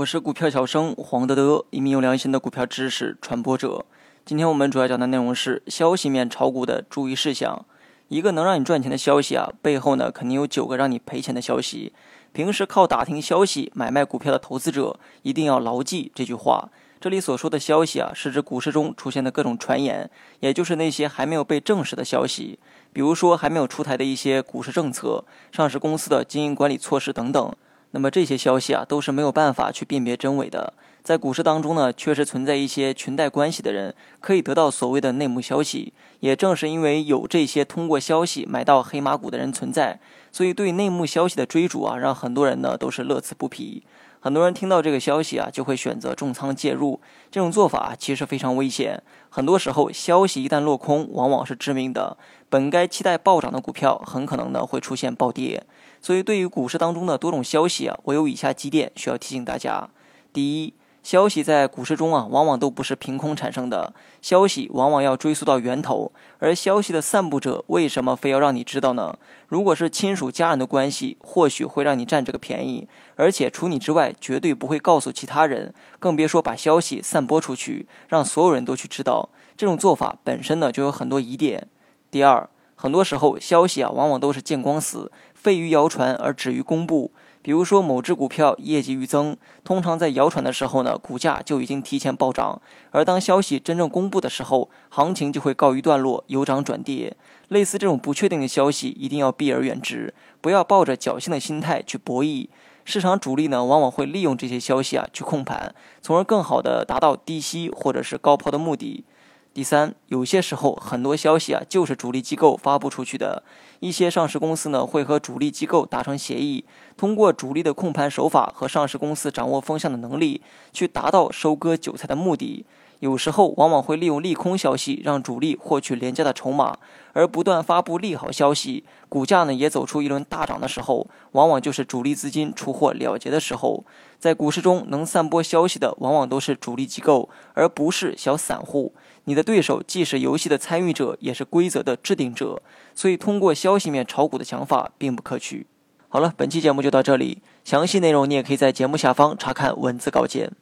我是股票小生黄德德，一名有良心的股票知识传播者。今天我们主要讲的内容是消息面炒股的注意事项。一个能让你赚钱的消息啊，背后呢肯定有九个让你赔钱的消息。平时靠打听消息买卖股票的投资者一定要牢记这句话。这里所说的消息啊，是指股市中出现的各种传言，也就是那些还没有被证实的消息，比如说还没有出台的一些股市政策、上市公司的经营管理措施等等。那么这些消息啊，都是没有办法去辨别真伪的。在股市当中呢，确实存在一些裙带关系的人，可以得到所谓的内幕消息。也正是因为有这些通过消息买到黑马股的人存在，所以对内幕消息的追逐啊，让很多人呢都是乐此不疲。很多人听到这个消息啊，就会选择重仓介入。这种做法其实非常危险。很多时候，消息一旦落空，往往是致命的。本该期待暴涨的股票，很可能呢会出现暴跌。所以，对于股市当中的多种消息啊，我有以下几点需要提醒大家：第一，消息在股市中啊，往往都不是凭空产生的，消息往往要追溯到源头。而消息的散布者为什么非要让你知道呢？如果是亲属家人的关系，或许会让你占这个便宜，而且除你之外，绝对不会告诉其他人，更别说把消息散播出去，让所有人都去知道。这种做法本身呢，就有很多疑点。第二。很多时候，消息啊，往往都是见光死，废于谣传而止于公布。比如说，某只股票业绩预增，通常在谣传的时候呢，股价就已经提前暴涨；而当消息真正公布的时候，行情就会告一段落，由涨转跌。类似这种不确定的消息，一定要避而远之，不要抱着侥幸的心态去博弈。市场主力呢，往往会利用这些消息啊去控盘，从而更好的达到低吸或者是高抛的目的。第三，有些时候很多消息啊，就是主力机构发布出去的。一些上市公司呢，会和主力机构达成协议，通过主力的控盘手法和上市公司掌握风向的能力，去达到收割韭菜的目的。有时候往往会利用利空消息，让主力获取廉价的筹码，而不断发布利好消息，股价呢也走出一轮大涨的时候，往往就是主力资金出货了结的时候。在股市中，能散播消息的往往都是主力机构，而不是小散户。你的对手既是游戏的参与者，也是规则的制定者，所以通过消息面炒股的想法并不可取。好了，本期节目就到这里，详细内容你也可以在节目下方查看文字稿件。